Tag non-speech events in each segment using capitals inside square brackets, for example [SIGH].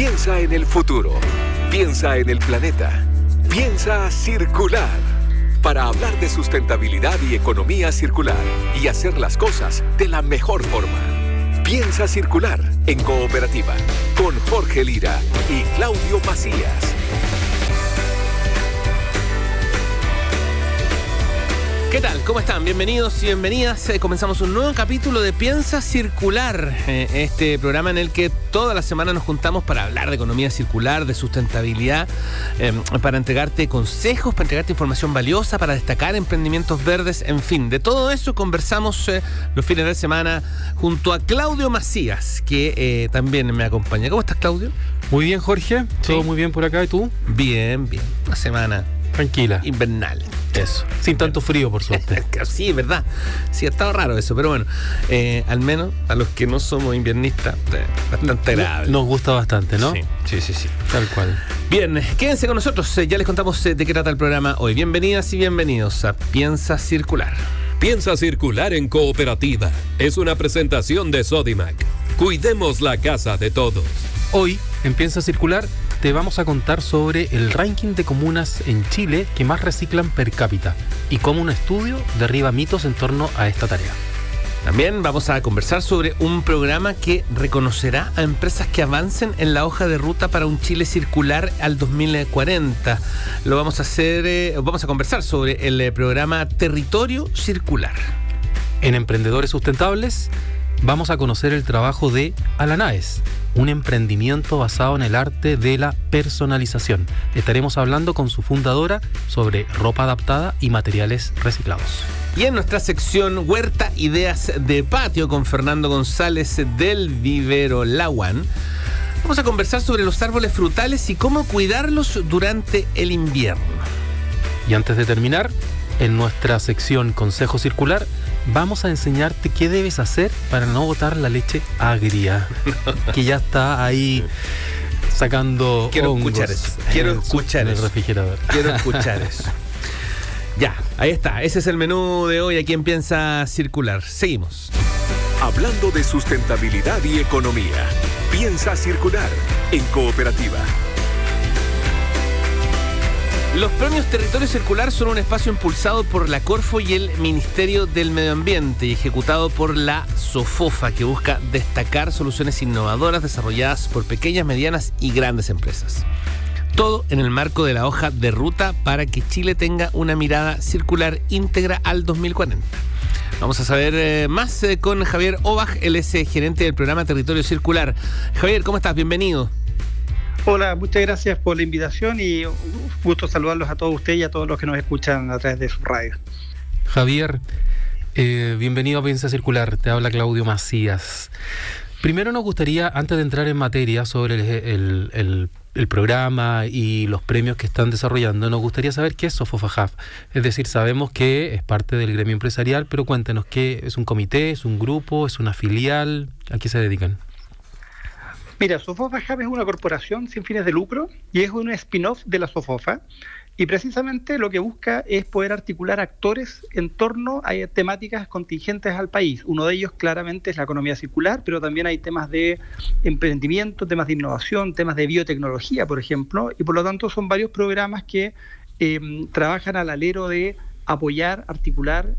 Piensa en el futuro. Piensa en el planeta. Piensa circular. Para hablar de sustentabilidad y economía circular y hacer las cosas de la mejor forma. Piensa circular en cooperativa con Jorge Lira y Claudio Macías. ¿Qué tal? ¿Cómo están? Bienvenidos y bienvenidas. Eh, comenzamos un nuevo capítulo de Piensa Circular, eh, este programa en el que toda la semana nos juntamos para hablar de economía circular, de sustentabilidad, eh, para entregarte consejos, para entregarte información valiosa, para destacar emprendimientos verdes, en fin, de todo eso conversamos los fines de semana junto a Claudio Macías, que también me acompaña. ¿Cómo estás, Claudio? Muy bien, Jorge. Todo muy bien por acá. ¿Y tú? Bien, bien. Una semana Tranquila. Invernal. Eso. Sin tanto frío, por suerte. [LAUGHS] sí, es verdad. Sí, ha estado raro eso, pero bueno, eh, al menos a los que no somos inviernistas, eh, bastante agradable. Nos gusta bastante, ¿no? Sí, sí, sí, sí. Tal cual. Bien, quédense con nosotros. Eh, ya les contamos de qué trata el programa hoy. Bienvenidas y bienvenidos a Piensa Circular. Piensa Circular en Cooperativa. Es una presentación de Sodimac. Cuidemos la casa de todos. Hoy, en Piensa Circular, te vamos a contar sobre el ranking de comunas en Chile que más reciclan per cápita y cómo un estudio derriba mitos en torno a esta tarea. También vamos a conversar sobre un programa que reconocerá a empresas que avancen en la hoja de ruta para un Chile circular al 2040. Lo vamos a hacer, eh, vamos a conversar sobre el eh, programa Territorio Circular. En Emprendedores Sustentables vamos a conocer el trabajo de Alanaes, un emprendimiento basado en el arte de la personalización. Estaremos hablando con su fundadora sobre ropa adaptada y materiales reciclados. Y en nuestra sección Huerta Ideas de Patio con Fernando González del Vivero Lawan, vamos a conversar sobre los árboles frutales y cómo cuidarlos durante el invierno. Y antes de terminar, en nuestra sección Consejo Circular, vamos a enseñarte qué debes hacer para no botar la leche agria, [LAUGHS] que ya está ahí sacando Quiero escuchar eso. Quiero escuchar el refrigerador. Quiero [LAUGHS] escuchar eso. Ya, ahí está. Ese es el menú de hoy aquí en Piensa Circular. Seguimos. Hablando de sustentabilidad y economía. Piensa Circular en cooperativa. Los premios Territorio Circular son un espacio impulsado por la Corfo y el Ministerio del Medio Ambiente y ejecutado por la SOFOFA, que busca destacar soluciones innovadoras desarrolladas por pequeñas, medianas y grandes empresas. Todo en el marco de la hoja de ruta para que Chile tenga una mirada circular íntegra al 2040. Vamos a saber eh, más eh, con Javier Obaj, él es eh, gerente del programa Territorio Circular. Javier, ¿cómo estás? Bienvenido. Hola, muchas gracias por la invitación y un gusto saludarlos a todos ustedes y a todos los que nos escuchan a través de su radio. Javier, eh, bienvenido a Piensa Circular, te habla Claudio Macías. Primero nos gustaría, antes de entrar en materia sobre el, programa y los premios que están desarrollando, nos gustaría saber qué es Sofofajaf. Es decir, sabemos que es parte del gremio empresarial, pero cuéntenos, ¿qué es un comité, es un grupo, es una filial? ¿A qué se dedican? Mira, Sofofa Hub es una corporación sin fines de lucro y es un spin-off de la Sofofa. Y precisamente lo que busca es poder articular actores en torno a temáticas contingentes al país. Uno de ellos claramente es la economía circular, pero también hay temas de emprendimiento, temas de innovación, temas de biotecnología, por ejemplo. Y por lo tanto son varios programas que em, trabajan al alero de apoyar, articular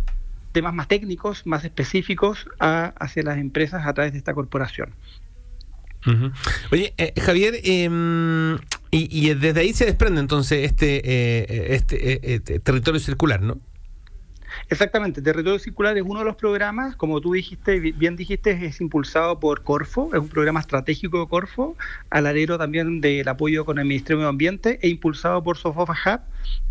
temas más técnicos, más específicos hacia las empresas a través de esta corporación. Oye, eh, Javier, em, y, desde ahí se desprende entonces este, eh, este, este, territorio circular, ¿no? Exactamente, Territorio Circular es uno de los programas, como tú dijiste, bien dijiste, es impulsado por Corfo, es un programa estratégico de Corfo, al alero también del apoyo con el Ministerio de Medio Ambiente e impulsado por Sofofa Hub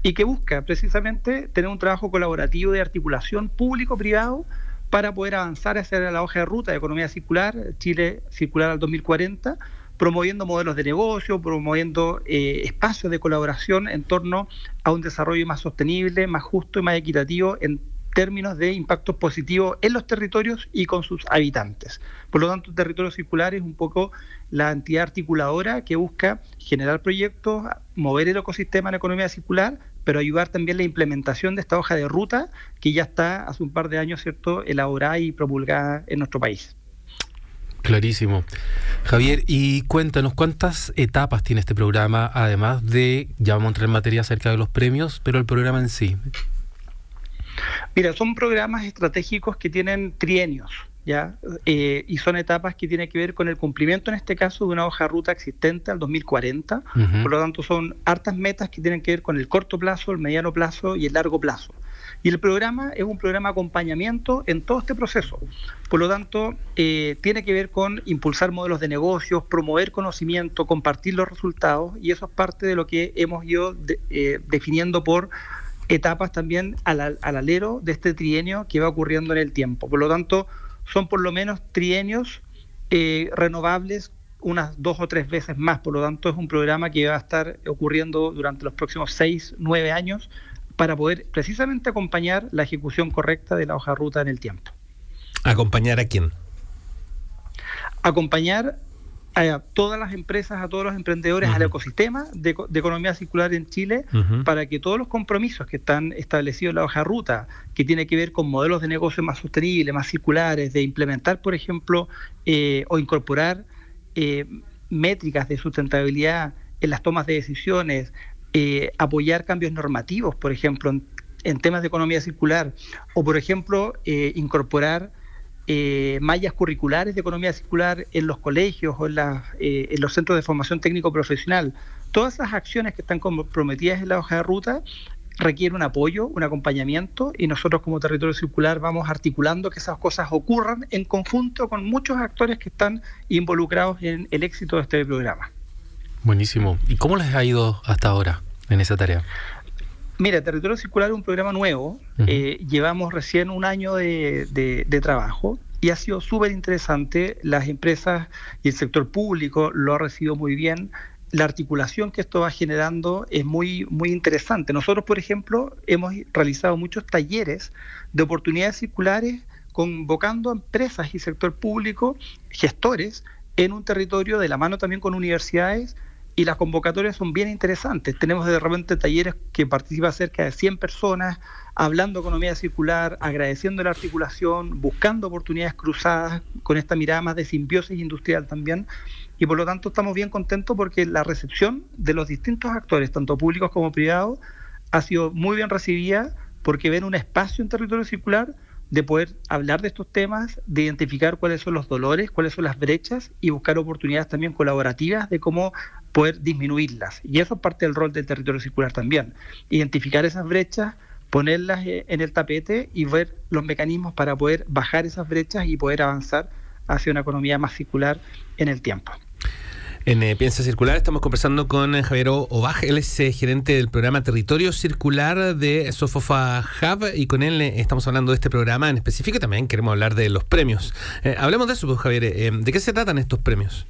y que busca precisamente tener un trabajo colaborativo de articulación público-privado para poder avanzar hacia la hoja de ruta de economía circular, Chile circular al 2040, promoviendo modelos de negocio, promoviendo eh, espacios de colaboración en torno a un desarrollo más sostenible, más justo y más equitativo en términos de impactos positivos en los territorios y con sus habitantes. Por lo tanto, Territorio Circular es un poco la entidad articuladora que busca generar proyectos, mover el ecosistema en economía circular, pero ayudar también la implementación de esta hoja de ruta que ya está hace un par de años, ¿cierto?, elaborada y promulgada en nuestro país. Clarísimo. Javier, y cuéntanos cuántas etapas tiene este programa, además de, ya vamos a entrar en materia acerca de los premios, pero el programa en sí. Mira, son programas estratégicos que tienen trienios. ¿Ya? Eh, y son etapas que tienen que ver con el cumplimiento, en este caso, de una hoja ruta existente al 2040. Por lo tanto, son hartas metas que tienen que ver con el corto plazo, el mediano plazo y el largo plazo. Y el programa es un programa de acompañamiento en todo este proceso. Por lo tanto, eh, tiene que ver con impulsar modelos de negocios, promover conocimiento, compartir los resultados, y eso es parte de lo que hemos ido eh, definiendo por etapas también al, alero de este trienio que va ocurriendo en el tiempo. Por lo tanto, son por lo menos trienios eh, renovables unas dos o tres veces más. Por lo tanto, es un programa que va a estar ocurriendo durante los próximos seis, nueve años para poder precisamente acompañar la ejecución correcta de la hoja ruta en el tiempo. ¿Acompañar a quién? Acompañar a todas las empresas, a todos los emprendedores, al ecosistema de, economía circular en Chile, para que todos los compromisos que están establecidos en la hoja ruta, que tiene que ver con modelos de negocio más sostenibles, más circulares, de implementar, por ejemplo, eh, o incorporar eh, métricas de sustentabilidad en las tomas de decisiones, eh, apoyar cambios normativos, por ejemplo, en, temas de economía circular, o por ejemplo, incorporar eh, mallas curriculares de economía circular en los colegios o en, eh, en los centros de formación técnico profesional. Todas esas acciones que están comprometidas en la hoja de ruta requieren un apoyo, un acompañamiento y nosotros como territorio circular vamos articulando que esas cosas ocurran en conjunto con muchos actores que están involucrados en el éxito de este programa. Buenísimo. ¿Y cómo les ha ido hasta ahora en esa tarea? Mira, Territorio Circular es un programa nuevo. Eh, llevamos recién un año de, trabajo y ha sido súper interesante. Las empresas y el sector público lo ha recibido muy bien. La articulación que esto va generando es muy, muy interesante. Nosotros, por ejemplo, hemos realizado muchos talleres de oportunidades circulares convocando a empresas y sector público, gestores, en un territorio de la mano también con universidades y las convocatorias son bien interesantes. Tenemos de repente talleres que participa cerca de 100 personas, hablando economía circular, agradeciendo la articulación, buscando oportunidades cruzadas con esta mirada más de simbiosis industrial también. Y por lo tanto estamos bien contentos porque la recepción de los distintos actores, tanto públicos como privados, ha sido muy bien recibida porque ven un espacio en territorio circular de poder hablar de estos temas, de identificar cuáles son los dolores, cuáles son las brechas y buscar oportunidades también colaborativas de cómo poder disminuirlas. Y eso es parte del rol del territorio circular también. Identificar esas brechas, ponerlas eh, en el tapete y ver los mecanismos para poder bajar esas brechas y poder avanzar hacia una economía más circular en el tiempo. En eh, Piensa Circular estamos conversando con eh, Javier Obaj, él es gerente del programa Territorio Circular de Sofofa Hub y con él estamos hablando de este programa en específico y también queremos hablar de los premios. hablemos de eso, pues, Javier. ¿De qué se tratan estos premios?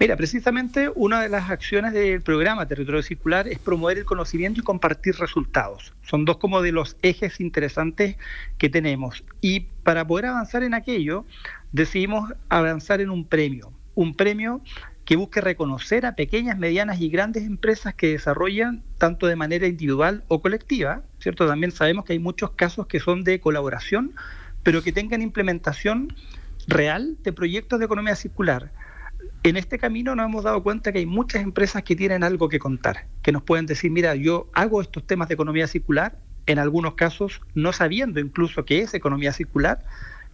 Mira, precisamente una de las acciones del programa Territorio Circular es promover el conocimiento y compartir resultados. Son dos como de los ejes interesantes que tenemos. Y para poder avanzar en aquello, decidimos avanzar en un premio. Un premio que busque reconocer a pequeñas, medianas y grandes empresas que desarrollan tanto de manera individual o colectiva, ¿cierto? También sabemos que hay muchos casos que son de colaboración, pero que tengan implementación real de proyectos de economía circular en este camino nos hemos dado cuenta que hay muchas empresas que tienen algo que contar, que nos pueden decir, mira, yo hago estos temas de economía circular, en algunos casos no sabiendo incluso qué es economía circular,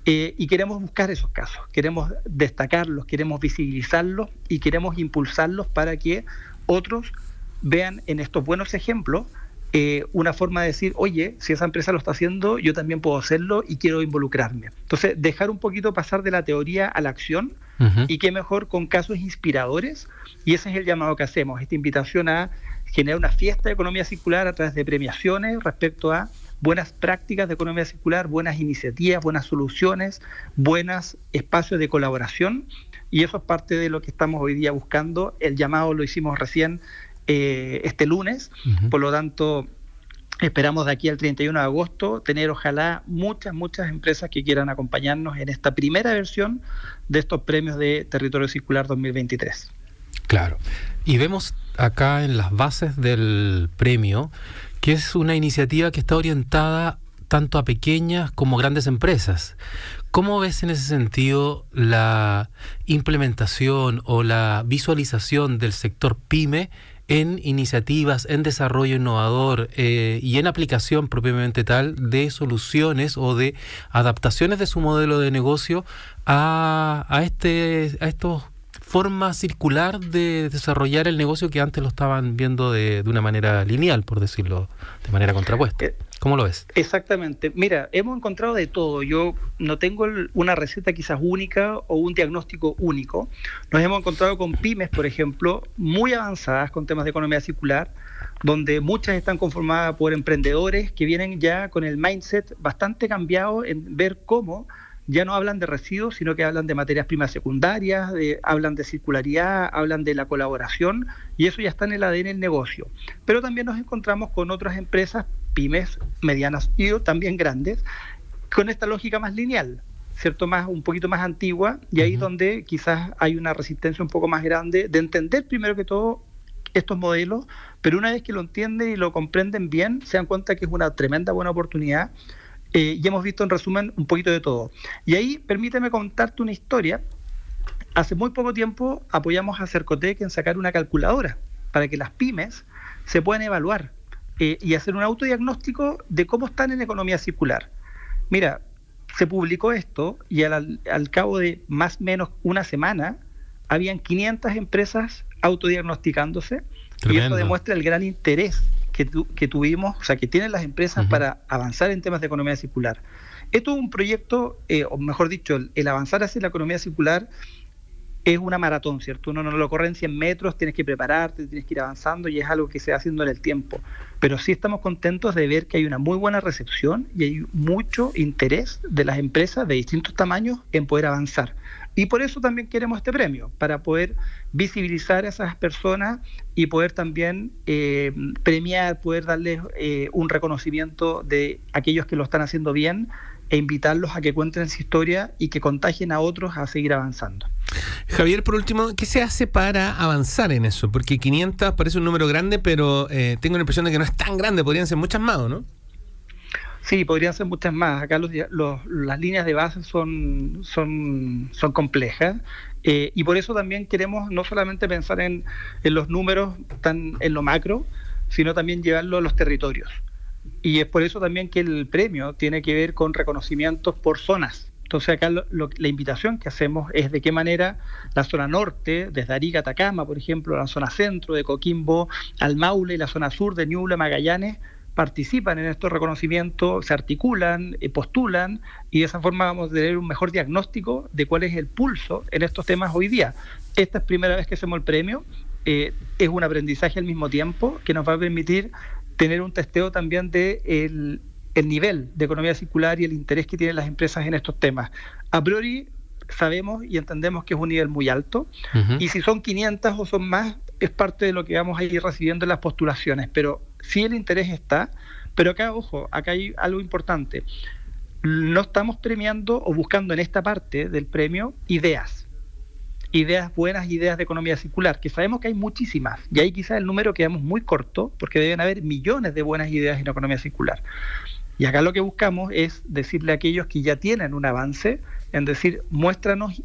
eh, y queremos buscar esos casos, queremos destacarlos, queremos visibilizarlos y queremos impulsarlos para que otros vean en estos buenos ejemplos eh, una forma de decir, oye, si esa empresa lo está haciendo, yo también puedo hacerlo y quiero involucrarme. Entonces, dejar un poquito pasar de la teoría a la acción y qué mejor con casos inspiradores. Y ese es el llamado que hacemos, esta invitación a generar una fiesta de economía circular a través de premiaciones respecto a buenas prácticas de economía circular, buenas iniciativas, buenas soluciones, buenos espacios de colaboración. Y eso es parte de lo que estamos hoy día buscando. El llamado lo hicimos recién eh, este lunes, por lo tanto esperamos de aquí al 31 de agosto tener ojalá muchas, muchas empresas que quieran acompañarnos en esta primera versión de estos premios de Territorio Circular 2023. Claro, y vemos acá en las bases del premio que es una iniciativa que está orientada tanto a pequeñas como grandes empresas. ¿Cómo ves en ese sentido la implementación o la visualización del sector pyme en iniciativas, en desarrollo innovador eh, y en aplicación propiamente tal de soluciones o de adaptaciones de su modelo de negocio a, a, este, a estos forma circular de desarrollar el negocio que antes lo estaban viendo de, de una manera lineal, por decirlo de manera contrapuesta. Eh, ¿Cómo lo ves? Exactamente. Mira, hemos encontrado de todo. Yo no tengo una receta quizás única o un diagnóstico único. Nos hemos encontrado con pymes, por ejemplo, muy avanzadas con temas de economía circular, donde muchas están conformadas por emprendedores que vienen ya con el mindset bastante cambiado en ver cómo ya no hablan de residuos, sino que hablan de materias primas secundarias, hablan de circularidad, hablan de la colaboración, y eso ya está en el ADN del negocio. Pero también nos encontramos con otras empresas, pymes, medianas y también grandes, con esta lógica más lineal, ¿cierto? Más, un poquito más antigua, y ahí donde quizás hay una resistencia un poco más grande de entender primero que todo estos modelos, pero una vez que lo entienden y lo comprenden bien, se dan cuenta que es una tremenda buena oportunidad eh, y hemos visto en resumen un poquito de todo. Y ahí permíteme contarte una historia. Hace muy poco tiempo apoyamos a Cercotec en sacar una calculadora para que las pymes se puedan evaluar eh, y hacer un autodiagnóstico de cómo están en economía circular. Mira, se publicó esto y al, al cabo de más o menos una semana habían 500 empresas autodiagnosticándose y eso demuestra el gran interés que, tuvimos, o sea, que tienen las empresas para avanzar en temas de economía circular. Esto es un proyecto, eh, o mejor dicho, el, avanzar hacia la economía circular es una maratón, ¿cierto? Uno no lo corre en 100 metros, tienes que prepararte, tienes que ir avanzando y es algo que se va haciendo en el tiempo. Pero sí estamos contentos de ver que hay una muy buena recepción y hay mucho interés de las empresas de distintos tamaños en poder avanzar. Y por eso también queremos este premio, para poder visibilizar a esas personas y poder también eh, premiar, poder darles eh, un reconocimiento de aquellos que lo están haciendo bien e invitarlos a que cuenten su historia y que contagien a otros a seguir avanzando. Javier, por último, ¿qué se hace para avanzar en eso? Porque 500 parece un número grande, pero eh, tengo la impresión de que no es tan grande, podrían ser muchas más, ¿no? Sí, podrían ser muchas más. Acá los, las líneas de base son, son, son complejas eh, y por eso también queremos no solamente pensar en, en los números tan en lo macro, sino también llevarlo a los territorios. Y es por eso también que el premio tiene que ver con reconocimientos por zonas. Entonces acá la invitación que hacemos es de qué manera la zona norte, desde Arica, Atacama, por ejemplo, la zona centro de Coquimbo al Maule y la zona sur de Ñuble, Magallanes, participan en estos reconocimientos, se articulan, eh, postulan y de esa forma vamos a tener un mejor diagnóstico de cuál es el pulso en estos temas hoy día. Esta es primera vez que hacemos el premio, eh, es un aprendizaje al mismo tiempo que nos va a permitir tener un testeo también de el, nivel de economía circular y el interés que tienen las empresas en estos temas. A priori sabemos y entendemos que es un nivel muy alto. Y si son 500 o son más es parte de lo que vamos a ir recibiendo en las postulaciones, pero sí el interés está, pero acá, ojo, acá hay algo importante. No estamos premiando o buscando en esta parte del premio ideas, ideas buenas, ideas de economía circular, que sabemos que hay muchísimas, y ahí quizás el número quedamos muy corto, porque deben haber millones de buenas ideas en economía circular. Y acá lo que buscamos es decirle a aquellos que ya tienen un avance, en decir, muéstranos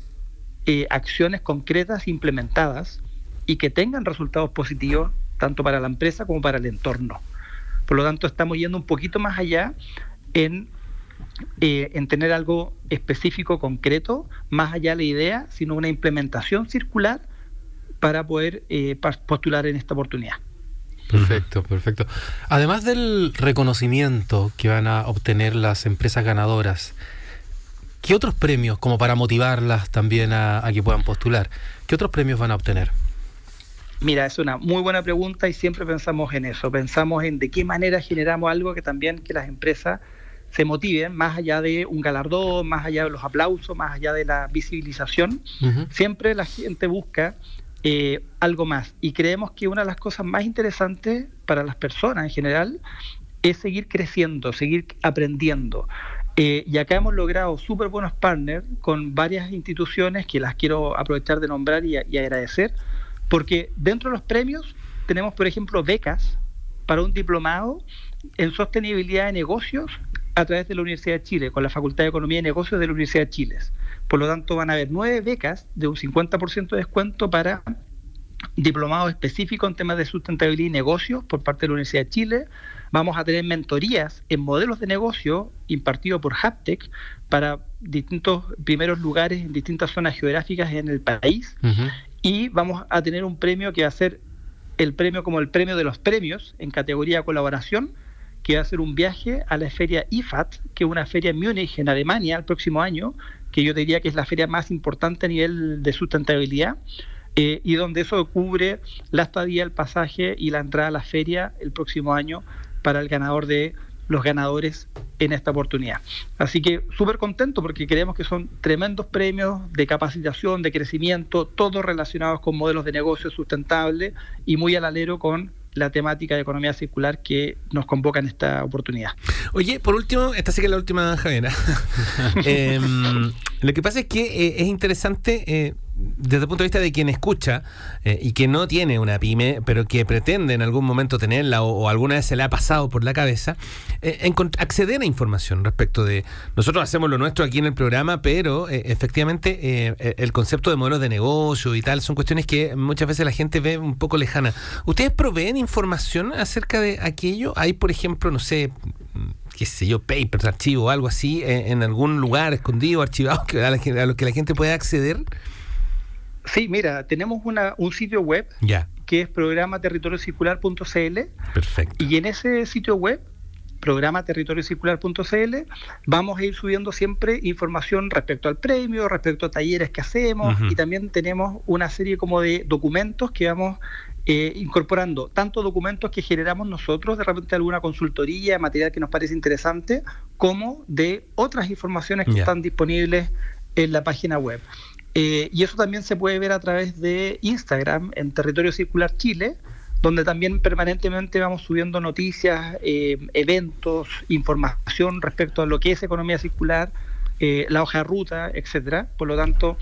eh, acciones concretas implementadas y que tengan resultados positivos tanto para la empresa como para el entorno. Por lo tanto, estamos yendo un poquito más allá en, eh, en tener algo específico, concreto, más allá de la idea, sino una implementación circular para poder eh, postular en esta oportunidad. Perfecto, perfecto. Además del reconocimiento que van a obtener las empresas ganadoras, ¿qué otros premios, como para motivarlas también a que puedan postular, qué otros premios van a obtener? Mira, es una muy buena pregunta y siempre pensamos en eso, pensamos en de qué manera generamos algo que también que las empresas se motiven, más allá de un galardón, más allá de los aplausos, más allá de la visibilización, siempre la gente busca eh, algo más. Y creemos que una de las cosas más interesantes para las personas en general es seguir creciendo, seguir aprendiendo. Eh, y acá hemos logrado súper buenos partners con varias instituciones que las quiero aprovechar de nombrar y agradecer porque dentro de los premios tenemos, por ejemplo, becas para un diplomado en sostenibilidad de negocios a través de la Universidad de Chile, con la Facultad de Economía y Negocios de la Universidad de Chile. Por lo tanto, van a haber nueve becas de un 50% de descuento para diplomados específicos en temas de sustentabilidad y negocios por parte de la Universidad de Chile. Vamos a tener mentorías en modelos de negocio impartidos por Haptech para distintos primeros lugares en distintas zonas geográficas en el país. Y vamos a tener un premio que va a ser el premio como el premio de los premios en categoría colaboración, que va a ser un viaje a la feria IFAT, que es una feria en Múnich, en Alemania, el próximo año, que yo diría que es la feria más importante a nivel de sustentabilidad eh, y donde eso cubre la estadía, el pasaje y la entrada a la feria el próximo año para el ganador de los ganadores en esta oportunidad. Así que súper contento porque creemos que son tremendos premios de capacitación, de crecimiento, todos relacionados con modelos de negocio sustentables y muy al alero con la temática de economía circular que nos convoca en esta oportunidad. Oye, por último, esta sí que es la última, Javiera. [LAUGHS] [LAUGHS] Em, lo que pasa es que eh, es interesante eh, desde el punto de vista de quien escucha eh, y que no tiene una pyme, pero que pretende en algún momento tenerla o, alguna vez se le ha pasado por la cabeza, eh, acceder a información respecto de... Nosotros hacemos lo nuestro aquí en el programa, pero eh, efectivamente el concepto de modelos de negocio y tal son cuestiones que muchas veces la gente ve un poco lejana. ¿Ustedes proveen información acerca de aquello? Hay, por ejemplo, no sé qué sé yo, papers, archivos, algo así, en algún lugar escondido, archivado, [LAUGHS] que a, a lo que la gente pueda acceder? Sí, mira, tenemos una, un sitio web que es programaterritoriocircular.cl. Perfecto. Y en ese sitio web, programaterritoriocircular.cl, vamos a ir subiendo siempre información respecto al premio, respecto a talleres que hacemos y también tenemos una serie como de documentos que vamos eh, incorporando tanto documentos que generamos nosotros, de repente alguna consultoría, material que nos parece interesante, como de otras informaciones que están disponibles en la página web. Eh, y eso también se puede ver a través de Instagram en Territorio Circular Chile, donde también permanentemente vamos subiendo noticias, eh, eventos, información respecto a lo que es economía circular, eh, la hoja de ruta, etcétera. Por lo tanto,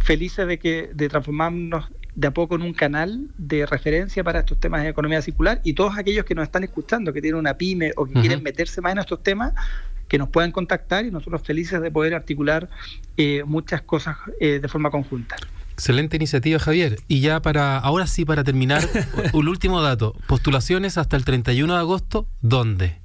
felices de que de transformarnos de a poco en un canal de referencia para estos temas de economía circular y todos aquellos que nos están escuchando, que tienen una pyme o que quieren meterse más en estos temas, que nos puedan contactar y nosotros felices de poder articular eh, muchas cosas eh, de forma conjunta. Excelente iniciativa, Javier. Y ya para, ahora sí, para terminar, [LAUGHS] un último dato. Postulaciones hasta el 31 de agosto, ¿dónde?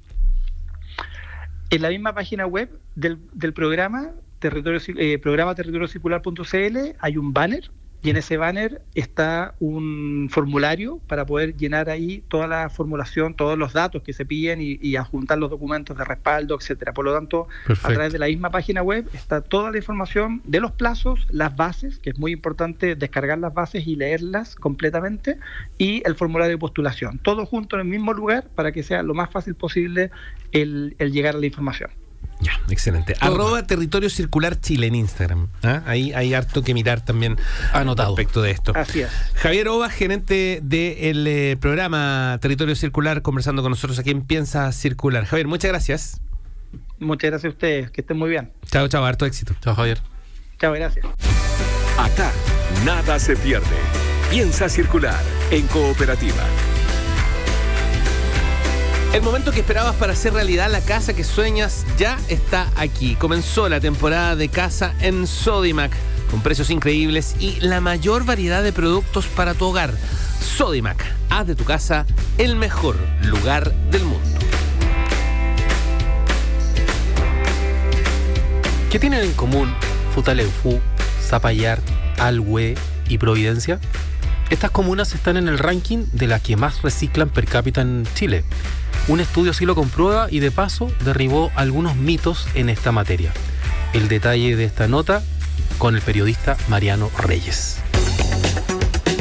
En la misma página web del, del programa, territorio, eh, programa territoriocircular.cl, hay un banner y en ese banner está un formulario para poder llenar ahí toda la formulación, todos los datos que se piden y, adjuntar los documentos de respaldo, etcétera. Por lo tanto, a través de la misma página web está toda la información de los plazos, las bases, que es muy importante descargar las bases y leerlas completamente, y el formulario de postulación. Todo junto en el mismo lugar para que sea lo más fácil posible el llegar a la información. Ya, excelente. Arroba Territorio Circular Chile en Instagram. ¿ah? Ahí hay harto que mirar también Anotado. respecto de esto. Así es. Javier Ova, gerente del eh, programa Territorio Circular, conversando con nosotros aquí en Piensa Circular. Javier, muchas gracias. Muchas gracias a ustedes. Que estén muy bien. Chao, chao. Harto éxito. Chao, Javier. Chao, gracias. Acá, nada se pierde. Piensa Circular en cooperativa. El momento que esperabas para hacer realidad la casa que sueñas ya está aquí. Comenzó la temporada de casa en Sodimac, con precios increíbles y la mayor variedad de productos para tu hogar. Sodimac, haz de tu casa el mejor lugar del mundo. ¿Qué tienen en común Futaleufú, Zapallar, Alhue y Providencia? Estas comunas están en el ranking de las que más reciclan per cápita en Chile. Un estudio así lo comprueba y de paso derribó algunos mitos en esta materia. El detalle de esta nota con el periodista Mariano Reyes.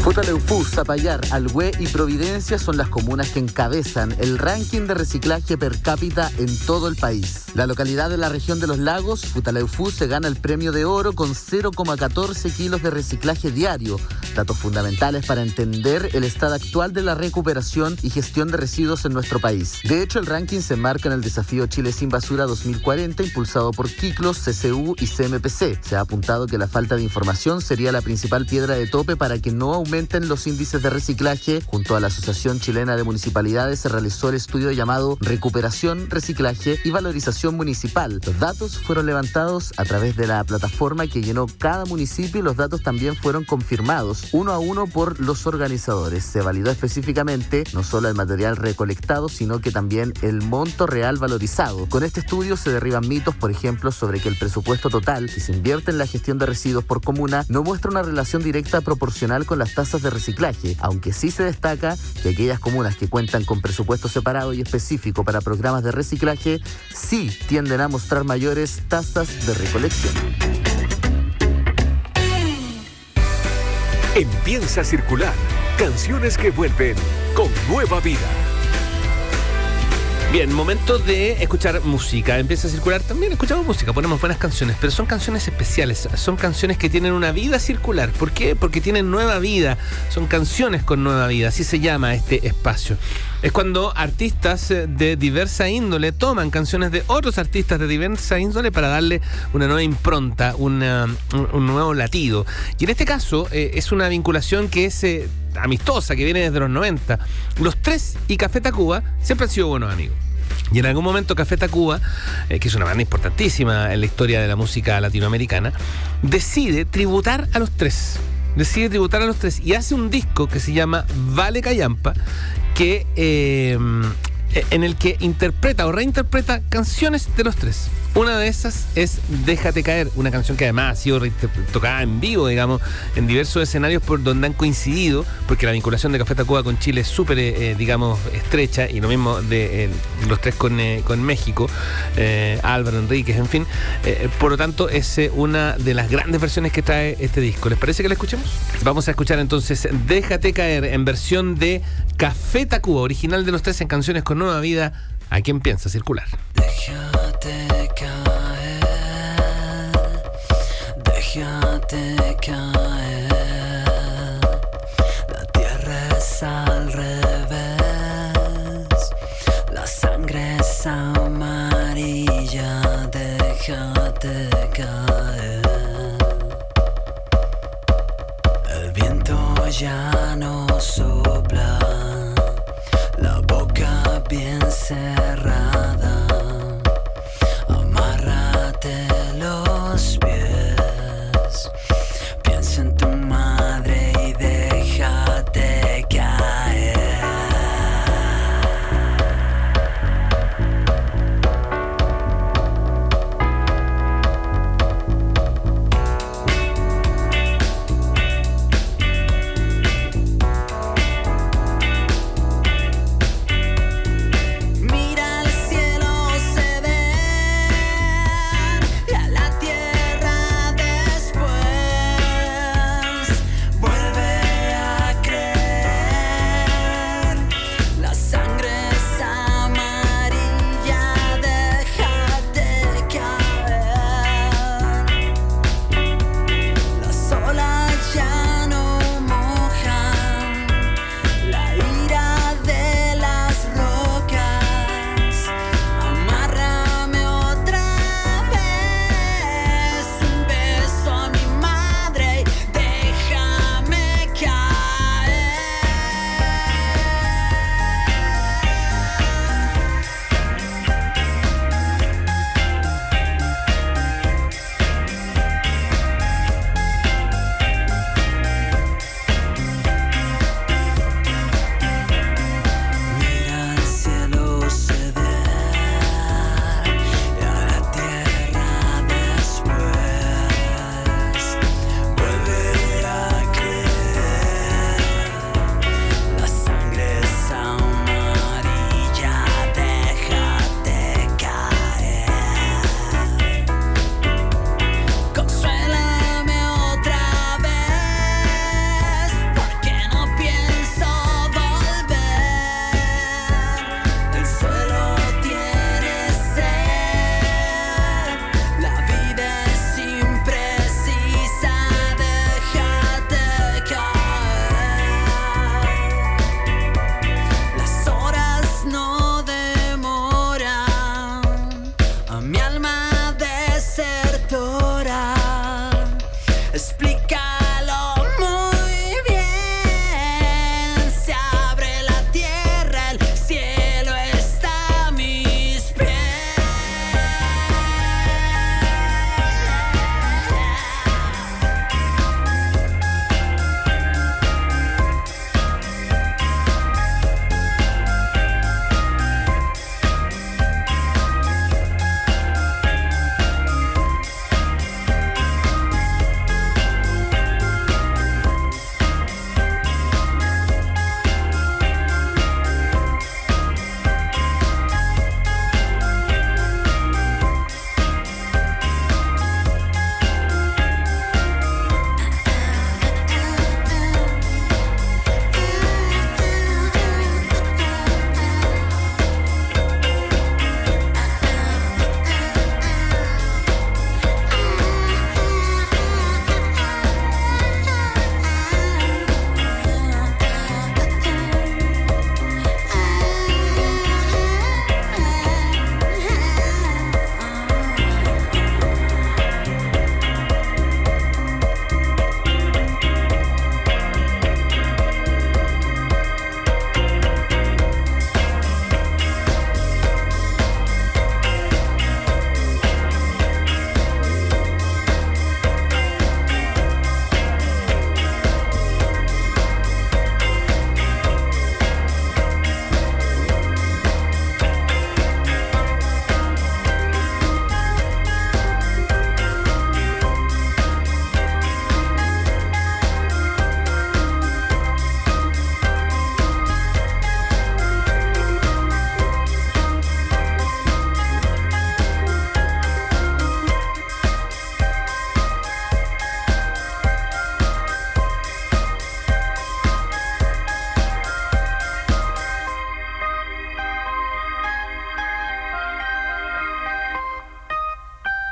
Futaleufú, Zapallar, Alhué y Providencia son las comunas que encabezan el ranking de reciclaje per cápita en todo el país. La localidad de la región de los lagos, Futaleufú, se gana el premio de oro con 0,14 kilos de reciclaje diario, datos fundamentales para entender el estado actual de la recuperación y gestión de residuos en nuestro país. De hecho, el ranking se marca en el desafío Chile sin basura 2040 impulsado por Kiklos, CCU y CMPC. Se ha apuntado que la falta de información sería la principal piedra de tope para que no aumente aumenten los índices de reciclaje. Junto a la Asociación Chilena de Municipalidades se realizó el estudio llamado Recuperación, Reciclaje y Valorización Municipal. Los datos fueron levantados a través de la plataforma que llenó cada municipio y los datos también fueron confirmados uno a uno por los organizadores. Se validó específicamente no solo el material recolectado, sino que también el monto real valorizado. Con este estudio se derriban mitos, por ejemplo, sobre que el presupuesto total que se invierte en la gestión de residuos por comuna no muestra una relación directa proporcional con las tasas de reciclaje, aunque sí se destaca que aquellas comunas que cuentan con presupuesto separado y específico para programas de reciclaje sí tienden a mostrar mayores tasas de recolección. Empieza a circular canciones que vuelven con nueva vida. Bien, momento de escuchar música. Empieza a circular también, escuchamos música, ponemos buenas canciones, pero son canciones especiales, son canciones que tienen una vida circular. ¿Por qué? Porque tienen nueva vida, son canciones con nueva vida, así se llama este espacio. Es cuando artistas eh, de diversa índole toman canciones de otros artistas de diversa índole para darle una nueva impronta, un, nuevo latido. Y en este caso eh, es una vinculación que es... Eh, amistosa que viene desde los 90. Los tres y Café Tacuba siempre han sido buenos amigos. Y en algún momento Café Tacuba, que es una banda importantísima en la historia de la música latinoamericana, decide tributar a los tres. Decide tributar a los tres y hace un disco que se llama Vale Cayampa, que eh, en el que interpreta o reinterpreta canciones de los tres. Una de esas es Déjate caer, una canción que además ha sido tocada en vivo, digamos, en diversos escenarios por donde han coincidido, porque la vinculación de Café Tacuba con Chile es súper, eh, digamos, estrecha, y lo mismo de eh, los tres con, eh, con México, Álvaro Enríquez, en fin. por lo tanto, es una de las grandes versiones que trae este disco. ¿Les parece que la escuchemos? Vamos a escuchar entonces Déjate caer en versión de Café Tacuba, original de los tres en canciones con nueva vida. ¿A quién piensa circular? Déjate caer, déjate caer. La tierra es al revés, la sangre es amarilla. Déjate caer. El viento ya no sopla, bien cerrada.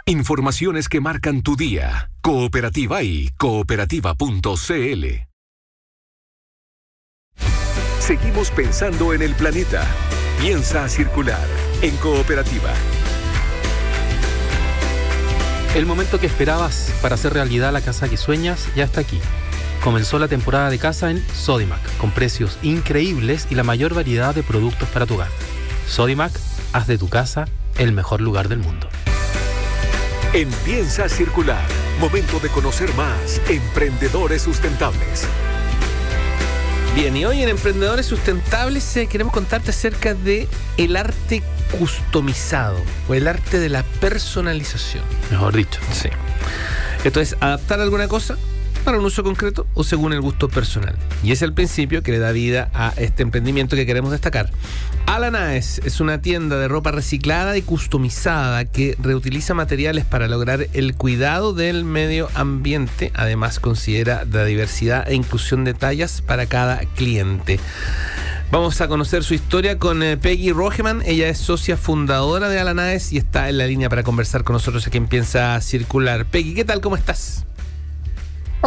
Informaciones que marcan tu día. Cooperativa y cooperativa.cl. Seguimos pensando en el planeta. Piensa circular en cooperativa. El momento que esperabas para hacer realidad la casa que sueñas ya está aquí. Comenzó la temporada de casa en Sodimac, con precios increíbles y la mayor variedad de productos para tu hogar. Sodimac, haz de tu casa el mejor lugar del mundo. En Piensa Circular, momento de conocer más emprendedores sustentables. Bien, y hoy en Emprendedores Sustentables eh, queremos contarte acerca de el arte customizado o el arte de la personalización. Mejor dicho. Sí. Esto es adaptar alguna cosa para un uso concreto o según el gusto personal. Y es el principio que le da vida a este emprendimiento que queremos destacar. Alanaes es una tienda de ropa reciclada y customizada que reutiliza materiales para lograr el cuidado del medio ambiente. Además considera la diversidad e inclusión de tallas para cada cliente. Vamos a conocer su historia con eh, Peggy Rogeman. Ella es socia fundadora de Alanaes y está en la línea para conversar con nosotros aquí en Piensa Circular. Peggy, ¿qué tal? ¿Cómo estás?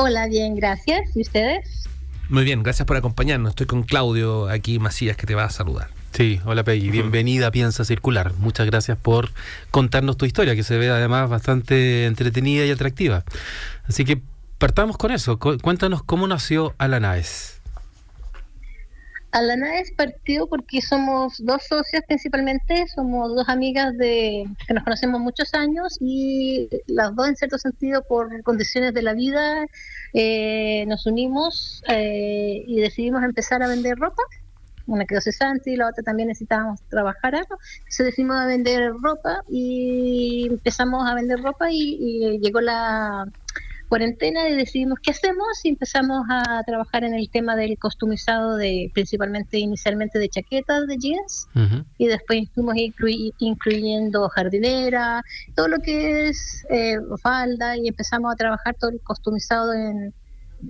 Hola, bien, gracias. ¿Y ustedes? Muy bien, gracias por acompañarnos. Estoy con Claudio aquí, Macías, que te va a saludar. Sí, hola Peggy, bienvenida a Piensa Circular. Muchas gracias por contarnos tu historia, que se ve además bastante entretenida y atractiva. Así que partamos con eso. Cu- Cuéntanos cómo nació Alanaes. Alanaes partió porque somos dos socias principalmente, somos dos amigas de que nos conocemos muchos años y las dos en cierto sentido por condiciones de la vida eh, nos unimos eh, y decidimos empezar a vender ropa. Una quedó cesante y la otra también necesitábamos trabajar algo. Entonces decidimos a vender ropa y empezamos a vender ropa y, y llegó la cuarentena y decidimos qué hacemos y empezamos a trabajar en el tema del costumizado de principalmente inicialmente de chaquetas de jeans y después fuimos inclui- incluyendo jardinera, todo lo que es eh, falda y empezamos a trabajar todo el costumizado en,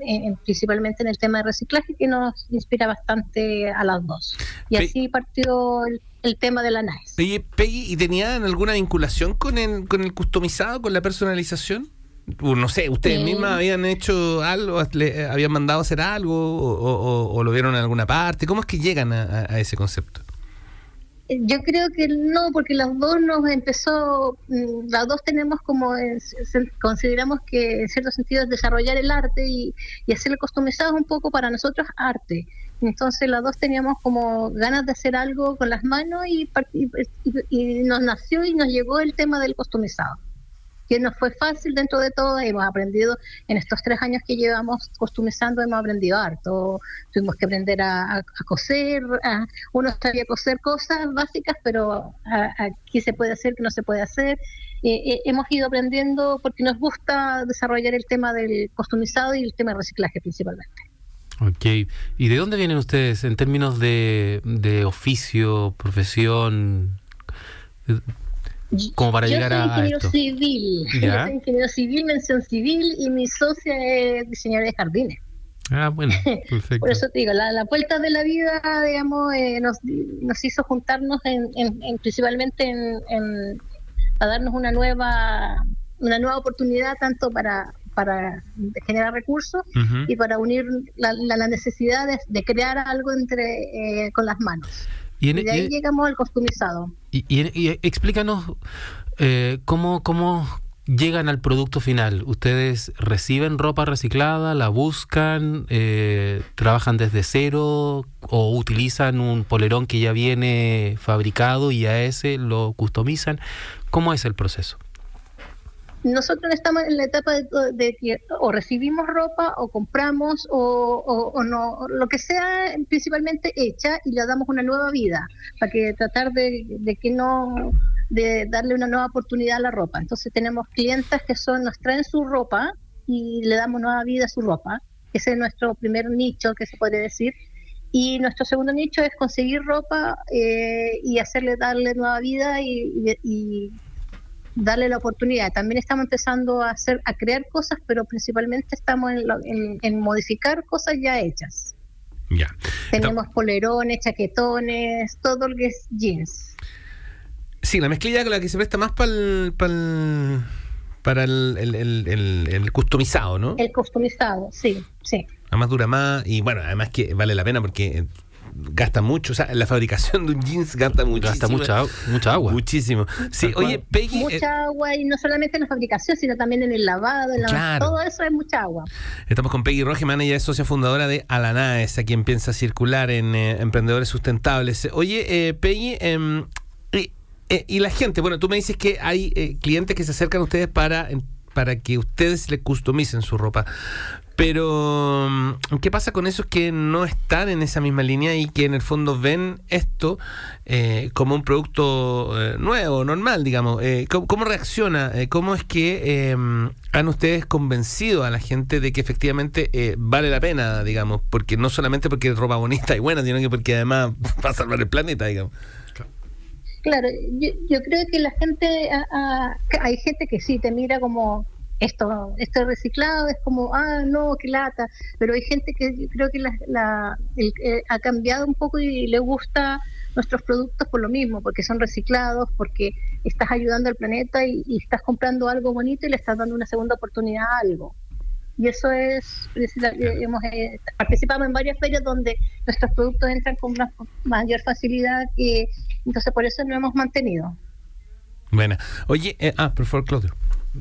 en- en- principalmente en el tema de reciclaje que nos inspira bastante a las dos. Y Pe- así partió el, el tema de la. Oye, Peggy, ¿y tenían alguna vinculación con el, con el customizado, con la personalización? No sé, ¿ustedes Sí. mismas habían hecho algo, le, habían mandado hacer algo o, o- o lo vieron en alguna parte? ¿Cómo es que llegan a, a- ese concepto? Yo creo que no, porque las dos nos empezó, mm, las dos tenemos como, eh, consideramos que en cierto sentido es desarrollar el arte y, y hacerlo customizado es un poco para nosotros arte. Entonces las dos teníamos como ganas de hacer algo con las manos y, y- y nos nació y nos llegó el tema del customizado que nos fue fácil dentro de todo, hemos aprendido en estos tres años que llevamos costumizando, hemos aprendido harto, tuvimos que aprender a, a- a coser, a- uno sabía coser cosas básicas, pero aquí se puede hacer, que no se puede hacer. Eh, eh, hemos ido aprendiendo porque nos gusta desarrollar el tema del costumizado y el tema del reciclaje principalmente. Ok. ¿Y de dónde vienen ustedes en términos de oficio, profesión? Como para Yo llegar soy a- esto. civil, Ya. yo soy ingeniero civil, mención civil, y mi socia es diseñadora de jardines. Ah, bueno, [LAUGHS] perfecto. Por eso te digo, la, la vuelta de la vida, digamos, eh, nos, nos hizo juntarnos en, en- en- principalmente en, en- a darnos una nueva una nueva oportunidad tanto para para generar recursos y para unir la, la- la necesidad de, de crear algo entre eh, con las manos. Y, en- Y de ahí y- llegamos al y- y explícanos eh, cómo, cómo llegan al producto final. ¿Ustedes reciben ropa reciclada, la buscan, eh, trabajan desde cero o utilizan un polerón que ya viene fabricado y a ese lo customizan? ¿Cómo es el proceso? Nosotros estamos en la etapa de, que o recibimos ropa o compramos o, no, lo que sea principalmente hecha y le damos una nueva vida para que tratar de, que no de darle una nueva oportunidad a la ropa. Entonces tenemos clientas que son nos traen su ropa y le damos nueva vida a su ropa. Ese es nuestro primer nicho que se podría decir. Y nuestro segundo nicho es conseguir ropa eh, y hacerle darle nueva vida y- y darle la oportunidad. También estamos empezando a hacer, a crear cosas, pero principalmente estamos en, lo- en- en modificar cosas ya hechas. Ya. Tenemos polerones, chaquetones, todo lo que es jeans. Sí, la mezclilla con la que se presta más para el, para el, el, el- el- el customizado, ¿no? El customizado, sí, sí. Además dura más y bueno, además que vale la pena porque gasta mucho, o sea, la fabricación de un jeans gasta mucho. Gasta mucha, mucha agua. Muchísimo. Sí, Tal cual. oye, Peggy, eh, Mucha agua y no solamente en la fabricación, sino también en el lavado, en la- Claro. todo eso es mucha agua. estamos con Peggy Rogeman, ella es socia fundadora de Alanaes, a quien piensa circular en eh, emprendedores sustentables. Oye, eh, Peggy, em, y, eh, y la gente, bueno, tú me dices que hay eh, clientes que se acercan a ustedes para, para que ustedes le customicen su ropa. Pero, mm, ¿qué pasa con esos que no están en esa misma línea y que en el fondo ven esto eh, como un producto eh, nuevo, normal, digamos? Eh, ¿cómo, cómo reacciona? ¿Cómo es que eh, han ustedes convencido a la gente de que efectivamente vale la pena, digamos? Porque no solamente porque es ropa bonita y buena, sino que porque además [LAUGHS] va a salvar el planeta, digamos. Claro, yo, yo creo que la gente, ah, ah, que hay gente que sí te mira como esto, esto es reciclado, es como, ah, no, qué lata, pero hay gente que yo creo que la, la- el- eh, ha cambiado un poco y le gusta nuestros productos por lo mismo, porque son reciclados, porque estás ayudando al planeta y, y estás comprando algo bonito y le estás dando una segunda oportunidad a algo. Y eso es, es la- hemos, eh, participamos en varias ferias donde nuestros productos entran con una mayor facilidad y entonces por eso lo hemos mantenido. Buena. Oye, eh, ah, por favor, Claudio.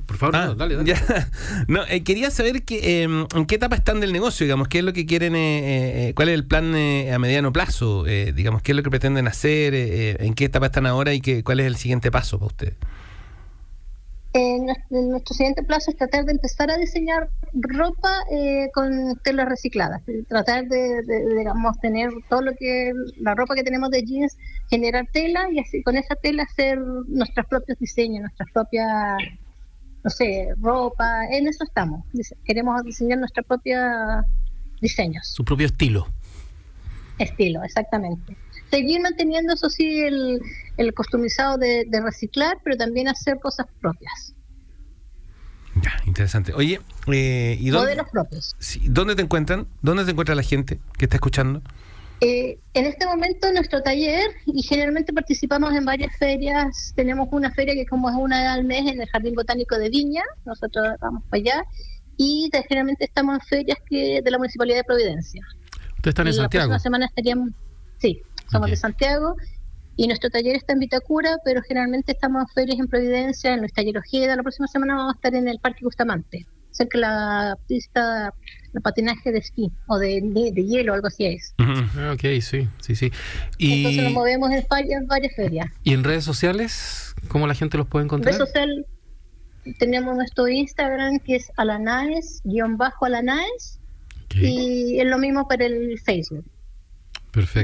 Por favor, Ah, no, dale, dale. ya. [LAUGHS] No, eh, quería saber que, eh, en qué etapa están del negocio, digamos, qué es lo que quieren, eh, eh, cuál es el plan eh, a mediano plazo, eh, digamos, qué es lo que pretenden hacer, eh, eh, en qué etapa están ahora y qué, cuál es el siguiente paso para ustedes. Eh, nuestro, siguiente plazo es tratar de empezar a diseñar ropa eh, con telas recicladas, tratar de, de, de, digamos, tener todo lo que la ropa que tenemos de jeans, generar tela y así con esa tela hacer nuestros propios diseños, nuestras propias, no sé, ropa, en eso estamos. Queremos diseñar nuestros propios diseños. Su propio estilo. Estilo, exactamente. Seguir manteniendo, eso sí, el, el customizado de, de reciclar, pero también hacer cosas propias, Ya, interesante. Oye, eh, ¿y dónde, modelos propios. sí, dónde te encuentran? ¿Dónde te encuentra la gente que está escuchando? Eh, en este momento nuestro taller, y generalmente participamos en varias ferias, tenemos una feria que como es una al mes en el Jardín Botánico de Viña, nosotros vamos para allá, y de- generalmente estamos en ferias que de la Municipalidad de Providencia. Ustedes están en Y la Santiago. próxima semana estaríamos, sí, somos de Santiago y nuestro taller está en Vitacura, pero generalmente estamos en ferias en Providencia, en Luis Taller Ojeda. La próxima semana vamos a estar en el Parque Bustamante, cerca de la pista de patinaje de esquí o de, de- de hielo, algo así es. Ok, sí, sí, sí. Entonces Y, nos movemos en varias, varias ferias. y en redes sociales, ¿cómo la gente los puede En encontrar? red social tenemos nuestro Instagram que es alanaes, guion bajo alanaes, y es lo mismo para el Facebook.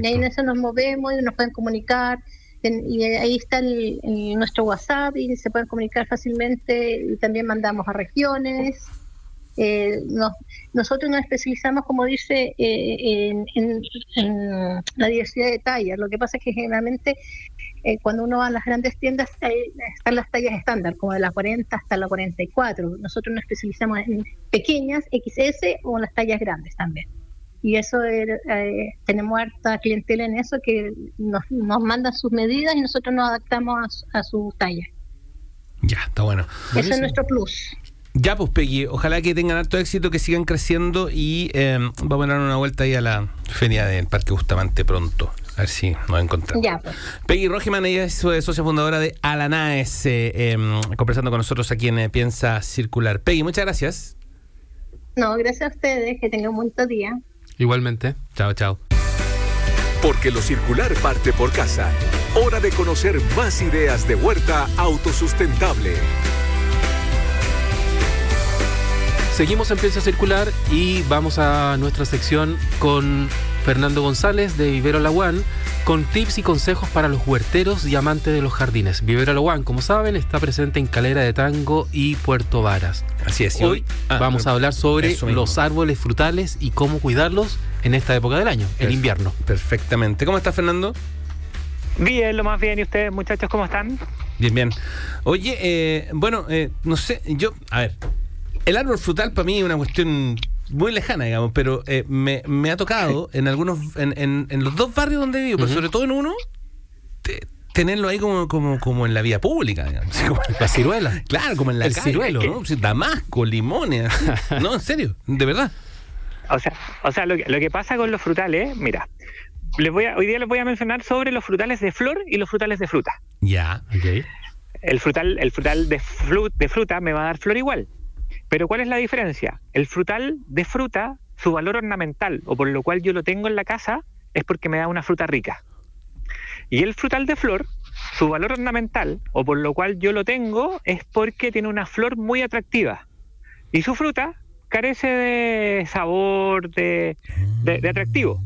Y ahí en eso nos movemos y nos pueden comunicar. en- y ahí está el, nuestro WhatsApp y se pueden comunicar fácilmente. Y también mandamos a regiones. Eh, nos- nosotros nos especializamos, como dice, eh, en, la diversidad de tallas. Lo que pasa es que generalmente eh, cuando uno va a las grandes tiendas están las tallas estándar, como de la 40 hasta la 44. Nosotros nos especializamos en pequeñas, XS o en las tallas grandes también y eso eh, tenemos harta clientela en eso que nos, nos manda sus medidas y nosotros nos adaptamos a, su- a su talla. Ya, está bueno. Buenísimo. es nuestro plus. Ya, pues Peggy, ojalá que tengan harto éxito, que sigan creciendo y eh, vamos a dar una vuelta ahí a la feria del Parque Bustamante pronto. A ver si nos encontramos. Ya, pues. Peggy Rogeman, ella es eh, socia fundadora de Alanaes, eh, em, conversando con nosotros aquí en eh, Piensa Circular. Peggy, muchas gracias. No, gracias a ustedes, que tengan un buen día. Igualmente. Chao, chao. Porque lo circular parte por casa. Hora de conocer más ideas de huerta autosustentable. Seguimos en Piensa Circular y vamos a nuestra sección con Fernando González de Vivero Laguán con tips y consejos para los huerteros y amantes de los jardines. Vivero Laguán, como saben, está presente en Calera de Tango y Puerto Varas. Así es. y Hoy ah, vamos a hablar sobre los árboles frutales y cómo cuidarlos en esta época del año, el invierno. Perfectamente. ¿Cómo estás, Fernando? Bien, lo más bien. ¿Y ustedes, muchachos, cómo están? Bien, bien. Oye, eh, bueno, eh, no sé, yo, a ver, el árbol frutal para mí es una cuestión muy lejana, digamos, pero eh, me, me ha tocado en algunos, en, en- en los dos barrios donde vivo, pero sobre todo en uno, te- tenerlo ahí como, como, como en la vía pública, digamos. Como- [LAUGHS] La ciruela. Claro, como en la El calle, ciruelo, ¿no? Damasco, limones. [LAUGHS] no, en serio, de verdad. O sea, o sea lo, que, lo que pasa con los frutales, mira, les voy a, hoy día les voy a mencionar sobre los frutales de flor y los frutales de fruta. Ya. Ok. El frutal, el frutal de, fru- de fruta me va a dar flor igual. Pero ¿cuál es la diferencia? El frutal de fruta, su valor ornamental, o por lo cual yo lo tengo en la casa, es porque me da una fruta rica. Y el frutal de flor, su valor ornamental, o por lo cual yo lo tengo, es porque tiene una flor muy atractiva. Y su fruta carece de sabor, de, de- atractivo.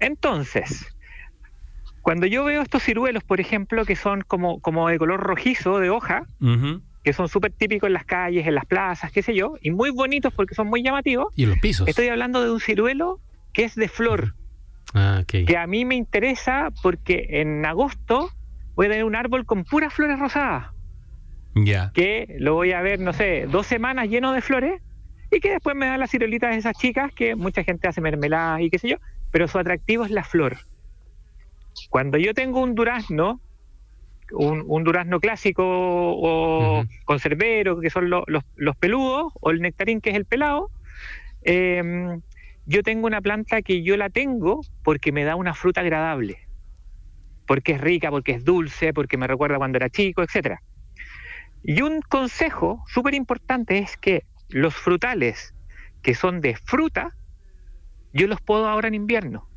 Entonces, cuando yo veo estos ciruelos, por ejemplo, que son como, como de color rojizo de hoja. Que son súper típicos en las calles, en las plazas, qué sé yo, y muy bonitos porque son muy llamativos, Y en los pisos. estoy hablando de un ciruelo que es de flor, Ah, ok. que a mí me interesa porque en agosto voy a tener un árbol con puras flores rosadas, Ya. que lo voy a ver, no sé, dos semanas lleno de flores, y que después me dan las ciruelitas de esas chicas que mucha gente hace mermeladas y qué sé yo, pero su atractivo es la flor. Cuando yo tengo un durazno, un, un durazno clásico o conservero, que son lo- los, los peludos, o el nectarín, que es el pelado, em, yo tengo una planta que yo la tengo porque me da una fruta agradable, porque es rica, porque es dulce, porque me recuerda cuando era chico, etcétera. Y un consejo súper importante es que los frutales que son de fruta, yo los puedo ahora en invierno,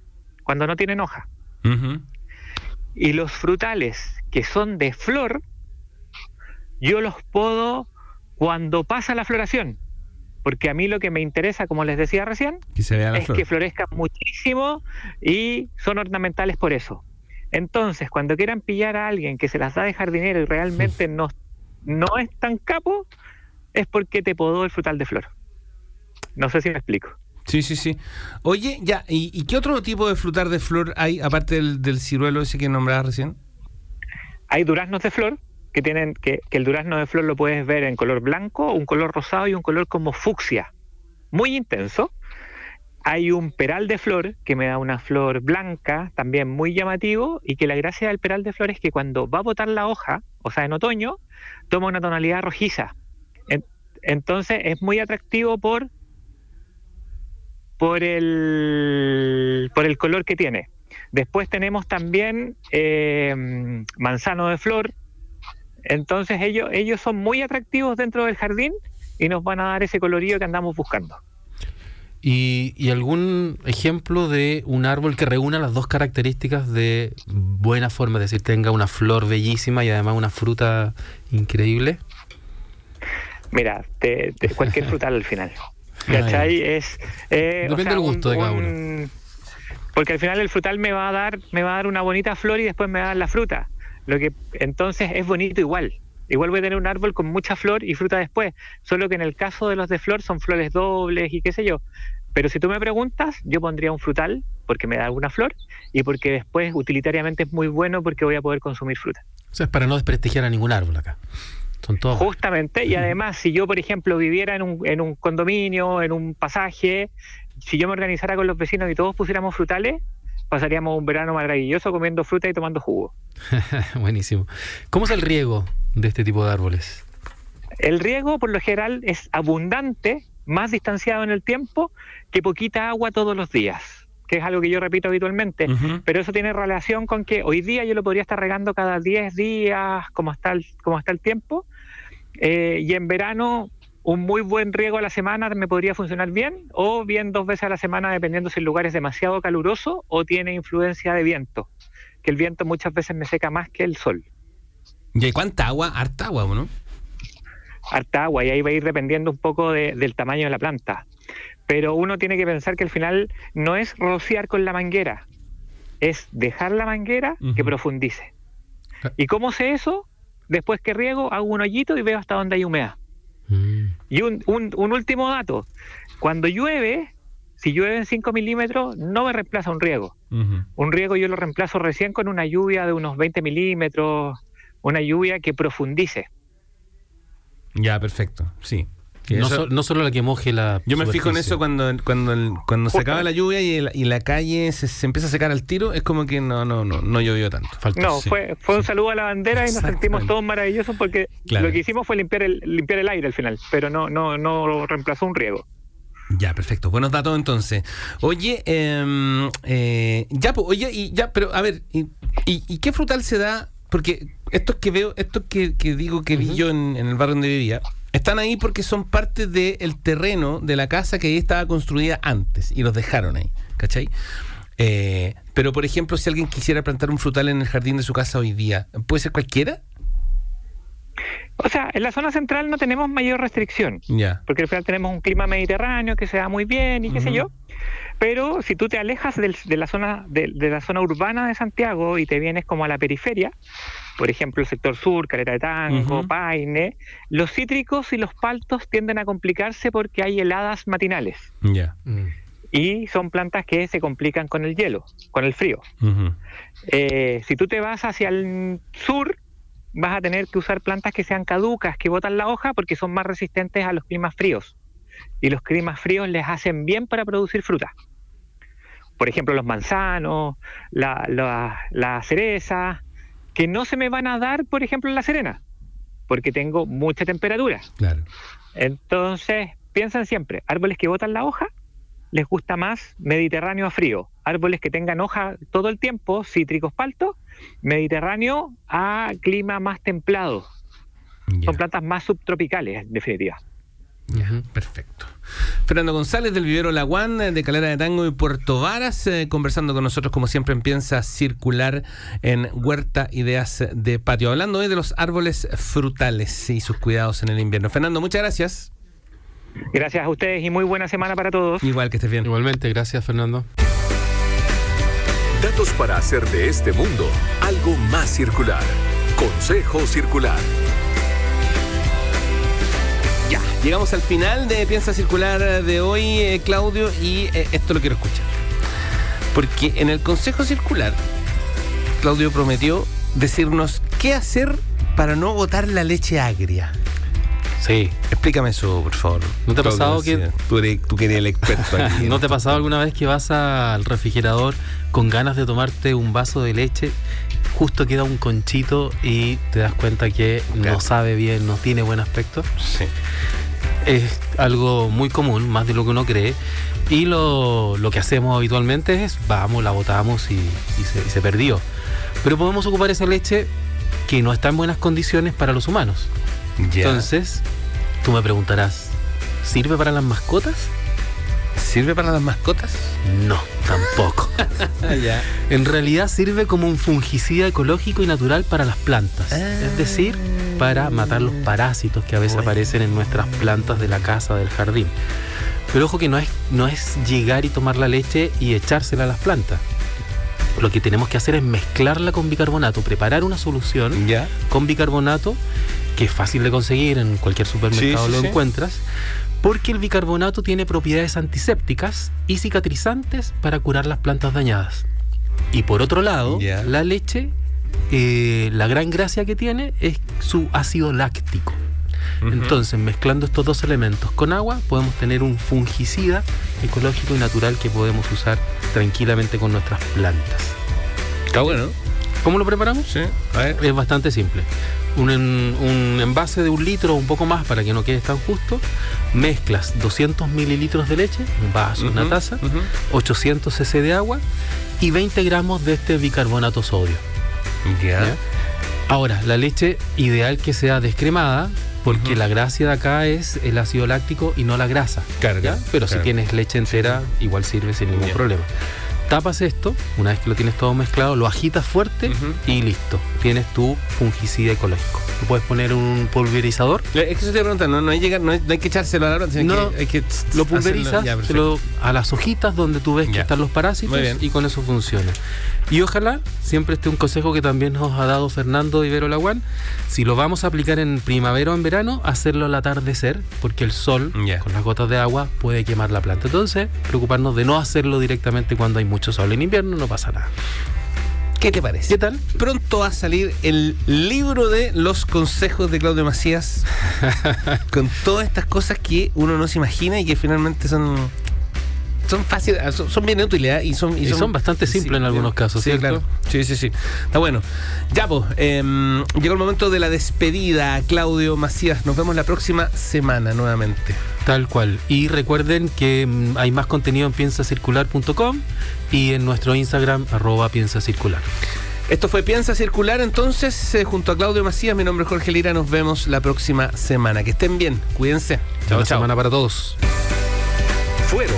cuando no tienen hoja. Y los frutales que son de flor, yo los puedo cuando pasa la floración. Porque a mí lo que me interesa, como les decía recién, Que se vea la es flor. que florezcan muchísimo y son ornamentales por eso. Entonces, cuando quieran pillar a alguien que se las da de jardinero y realmente no, no es tan capo, es porque te podó el frutal de flor. No sé si me explico. Sí, sí, sí. Oye, ya, ¿y, y qué otro tipo de frutar de flor hay, aparte del, del ciruelo ese que nombrabas recién? Hay duraznos de flor que tienen que, el durazno de flor lo puedes ver en color blanco, un color rosado y un color como fucsia, muy intenso. Hay un peral de flor que me da una flor blanca, también muy llamativo, y que la gracia del peral de flor es que cuando va a botar la hoja, o sea, en otoño, toma una tonalidad rojiza. En- entonces es muy atractivo por, por, el, por el color que tiene. Después tenemos también eh, manzano de flor. Entonces ellos, ellos son muy atractivos dentro del jardín y nos van a dar ese colorido que andamos buscando. ¿Y, y algún ejemplo de un árbol que reúna las dos características de buena forma? Es decir, tenga una flor bellísima y además una fruta increíble. Mira, te- te- cualquier frutal al final. [LAUGHS] ¿Cachai? Es, eh, o Depende sea, del gusto un- de cada un- Porque al final el frutal me va a dar, me va a dar una bonita flor y después me va a dar la fruta. Lo que entonces es bonito igual. Igual voy a tener un árbol con mucha flor y fruta después. Solo que en el caso de los de flor son flores dobles y qué sé yo. Pero si tú me preguntas, yo pondría un frutal porque me da alguna flor y porque después utilitariamente es muy bueno porque voy a poder consumir fruta. O sea, es para no desprestigiar a ningún árbol acá. Son todos. Justamente, y además, si yo, por ejemplo, viviera en un, en un condominio, en un pasaje, si yo me organizara con los vecinos y todos pusiéramos frutales, pasaríamos un verano maravilloso comiendo fruta y tomando jugo. [LAUGHS] Buenísimo. ¿Cómo es el riego de este tipo de árboles? El riego, por lo general, es abundante, más distanciado en el tiempo, que poquita agua todos los días, que es algo que yo repito habitualmente. Pero eso tiene relación con que hoy día yo lo podría estar regando cada 10 días, como está el, como está el tiempo, eh, y en verano un muy buen riego a la semana me podría funcionar bien, o bien dos veces a la semana, dependiendo si el lugar es demasiado caluroso o tiene influencia de viento, que el viento muchas veces me seca más que el sol. ¿Y hay cuánta agua? Harta agua, ¿no? harta agua y ahí va a ir dependiendo un poco de- del tamaño de la planta. Pero uno tiene que pensar que al final no es rociar con la manguera, es dejar la manguera que profundice. Ah. ¿Y cómo sé eso? Después que riego, hago un hoyito y veo hasta dónde hay humedad. Mm. Y un, un- un último dato, cuando llueve, si llueve en 5 milímetros, no me reemplaza un riego. Un riego yo lo reemplazo recién con una lluvia de unos 20 milímetros, una lluvia que profundice. Ya, perfecto. Sí. Que No, eso- so- no solo la que moje la. Yo me fijo en eso cuando, cuando, cuando se acaba la lluvia y, el- y la calle se, se empieza a secar al tiro, es como que no, no, no, no llovió tanto. Faltó. No, Sí, fue, fue un saludo a la bandera y nos sentimos todos maravillosos porque Claro. lo que hicimos fue limpiar el, limpiar el aire al final, pero no, no, no reemplazó un riego. Ya, perfecto. Buenos datos entonces. Oye, em, eh, ya, pues, oye, y ya, pero a ver, y, y- y qué frutal se da? Porque estos que veo, estos que, que digo que vi yo en, en el barrio donde vivía, están ahí porque son parte del terreno de la casa que ahí estaba construida antes y los dejaron ahí, ¿cachai? Eh, pero, por ejemplo, si alguien quisiera plantar un frutal en el jardín de su casa hoy día, ¿puede ser cualquiera? O sea, en la zona central no tenemos mayor restricción, porque al final tenemos un clima mediterráneo que se da muy bien y qué sé yo. Pero si tú te alejas del- de, la zona de, de la zona urbana de Santiago y te vienes como a la periferia, por ejemplo el sector sur, Caleta de Tango, Ujú. Paine, los cítricos y los paltos tienden a complicarse porque hay heladas matinales Ya. Mm. y son plantas que se complican con el hielo, con el frío. Eh, si tú te vas hacia el sur, vas a tener que usar plantas que sean caducas, que botan la hoja, porque son más resistentes a los climas fríos. Y los climas fríos les hacen bien para producir fruta. Por ejemplo, los manzanos, la, la, la cereza, que no se me van a dar, por ejemplo, en la serena, porque tengo mucha temperatura. Claro. Entonces, piensan siempre, árboles que botan la hoja, les gusta más Mediterráneo a frío. Árboles que tengan hoja todo el tiempo, cítricos paltos, Mediterráneo a clima más templado. Son plantas más subtropicales, en definitiva. Perfecto. Fernando González del Vivero Laguán, eh, de Calera de Tango y Puerto Varas, eh, conversando con nosotros como siempre en Piensa Circular en Huerta Ideas de Patio, hablando hoy de los árboles frutales y sus cuidados en el invierno. Fernando, muchas gracias. Gracias a ustedes y muy buena semana para todos. Igual que estés bien. Igualmente, gracias, Fernando. Datos para hacer de este mundo algo más circular. Consejo Circular. Llegamos al final de Piensa Circular de hoy, eh, Claudio, y eh, esto lo quiero escuchar. Porque en el Consejo Circular, Claudio prometió decirnos qué hacer para no botar la leche agria. Sí. Explícame eso, por favor. ¿No te ha pasado que- Tú, eres, tú que eres el experto [LAUGHS] aquí. ¿No te ha pasado alguna vez que vas al refrigerador con ganas de tomarte un vaso de leche? Justo queda un conchito y te das cuenta que Claro. no sabe bien, no tiene buen aspecto. Sí. Es algo muy común, más de lo que uno cree. Y lo, lo que hacemos habitualmente es, vamos, la botamos y, y se, y se perdió. Pero podemos ocupar esa leche que no está en buenas condiciones para los humanos. Entonces, tú me preguntarás, ¿sirve para las mascotas? ¿Sirve para las mascotas? No, tampoco. [LAUGHS] En realidad sirve como un fungicida ecológico y natural para las plantas. Es decir, para matar los parásitos que a veces Bueno. aparecen en nuestras plantas de la casa, del jardín. Pero ojo que no es, no es llegar y tomar la leche y echársela a las plantas. Lo que tenemos que hacer es mezclarla con bicarbonato, preparar una solución con bicarbonato, que es fácil de conseguir, en cualquier supermercado Sí, sí, lo sí. encuentras, porque el bicarbonato tiene propiedades antisépticas y cicatrizantes para curar las plantas dañadas. Y por otro lado, la leche, eh, la gran gracia que tiene es su ácido láctico. Entonces, mezclando estos dos elementos con agua, podemos tener un fungicida ecológico y natural que podemos usar tranquilamente con nuestras plantas. Está bueno. ¿Cómo lo preparamos? Sí. A ver. Es bastante simple. Un, un envase de un litro o un poco más para que no quede tan justo. Mezclas 200 mililitros de leche, un vaso, una taza, ujú. 800 cc de agua y 20 gramos de este bicarbonato sodio. Ya. ¿ya? Ahora, la leche ideal que sea descremada, porque la gracia de acá es el ácido láctico y no la grasa. Claro, Pero si tienes leche entera, igual sirve sin ningún problema. Tapas esto, una vez que lo tienes todo mezclado, lo agitas fuerte y listo. Tienes tu fungicida ecológico. Tú puedes poner un pulverizador, Eh, Es que eso te pregunta, no, no, hay, llegar, no, hay, no hay que echárselo a la hora, sino No, que hay que lo hacerlo- pulverizas Ya, lo- a las hojitas donde tú ves que están los parásitos y con eso funciona. Y ojalá, siempre esté un consejo que también nos ha dado Fernando Ibero Laguán, si lo vamos a aplicar en primavera o en verano, hacerlo al atardecer, porque el sol con las gotas de agua puede quemar la planta. Entonces, preocuparnos de no hacerlo directamente cuando hay mucho sol. En invierno no pasa nada. ¿Qué te parece? ¿Qué tal? Pronto va a salir el libro de los consejos de Claudio Macías [LAUGHS] con todas estas cosas que uno no se imagina y que finalmente son son fáciles, ah, son, son bien útiles ¿eh? y son Y son bastante simples en algunos casos, Sí, ¿cierto? claro. Sí, sí, sí. Está bueno. Ya, pues, em, llegó el momento de la despedida, Claudio Macías. Nos vemos la próxima semana nuevamente. Tal cual. Y recuerden que mm, hay más contenido en piensacircular.com y en nuestro Instagram, arroba piensacircular. Esto fue Piensa Circular, entonces, eh, junto a Claudio Macías. Mi nombre es Jorge Lira. Nos vemos la próxima semana. Que estén bien. Cuídense. Buena semana para todos. Fueron